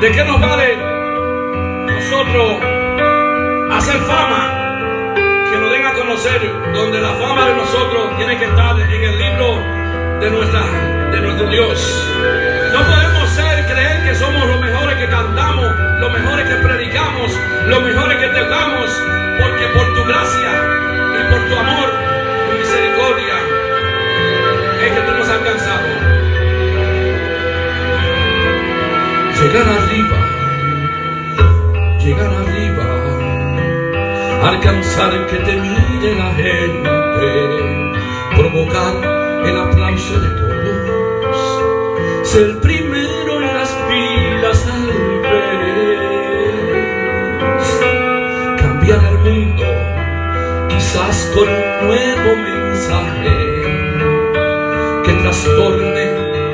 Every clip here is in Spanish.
¿De qué nos vale nosotros hacer fama? Que nos den a conocer donde la fama de nosotros tiene que estar en el libro de, nuestra, de nuestro Dios. No podemos ser, creer que somos los mejores que cantamos, llegar arriba, llegar arriba, alcanzar que te mire la gente, provocar el aplauso de todos, ser primero en las filas al ver, cambiar el mundo, quizás con un nuevo mensaje. Que trastorne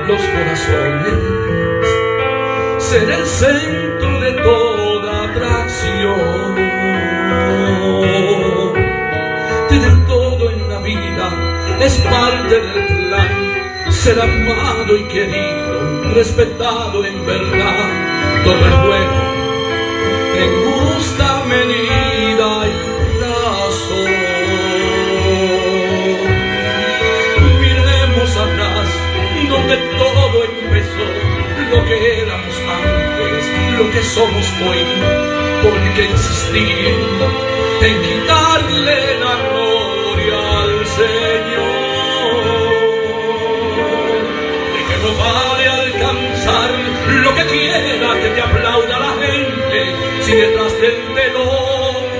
los corazones ser el centro de toda atracción. Tener todo en la vida es parte del plan. Ser amado y querido, respetado en verdad. Todo es bueno en justa medida y razón. Miremos atrás donde todo empezó, lo que lo que somos hoy, porque insistir en quitarle la gloria al Señor. De que no vale alcanzar lo que quiera que te aplauda la gente, si detrás del telón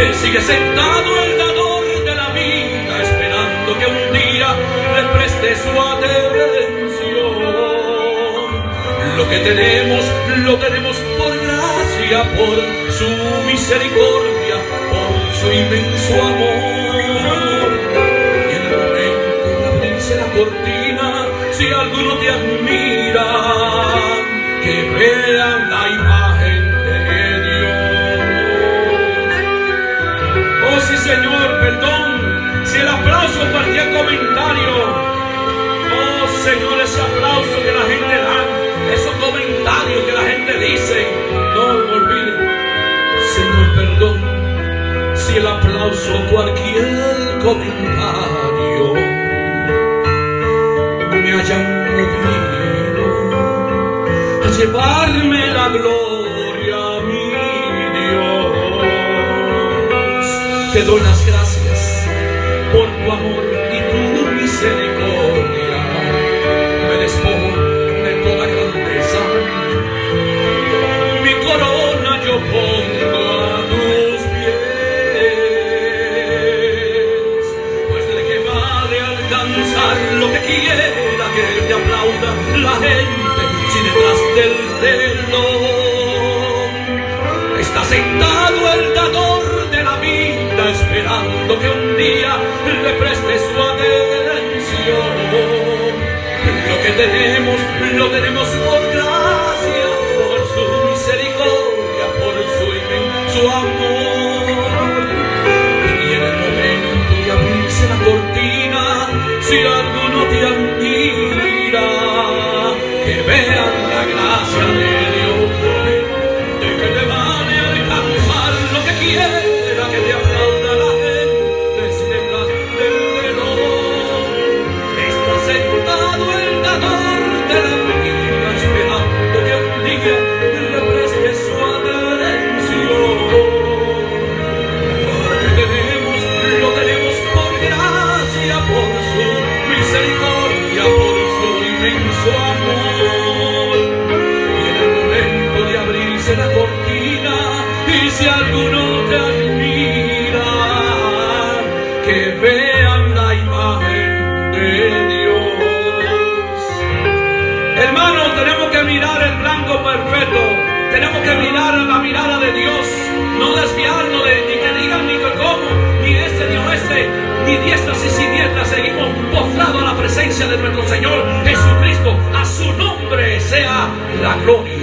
él sigue sentado el dador de la vida, esperando que un día le preste su atención. Lo que tenemos, lo tenemos por gracia, por su misericordia, por su inmenso amor. Y en el momento de abrirse la cortina, si alguno te admira, que vean la imagen de Dios. Oh sí, Señor, perdón, si el aplauso cualquier comentario, oh Señor, ese aplauso que la gente da esos comentarios que la gente dice, no me olviden. Señor, perdón si el aplauso cualquier comentario me hayan movido a llevarme la gloria, mi Dios. Te doy las gracias alcanzar lo que quiera que te aplauda la gente si detrás del telón está sentado el dador de la vida esperando que un día le preste su atención. Lo que tenemos, lo tenemos por gracia, vean la imagen de Tenemos que mirar el blanco perfecto, tenemos que mirar la mirada de Dios, no desviarnos de ni que digan ni que cómo, ni este ni oeste, ni diestras y siniestras seguimos postrados a la presencia de nuestro Señor Jesucristo. A su nombre sea la gloria.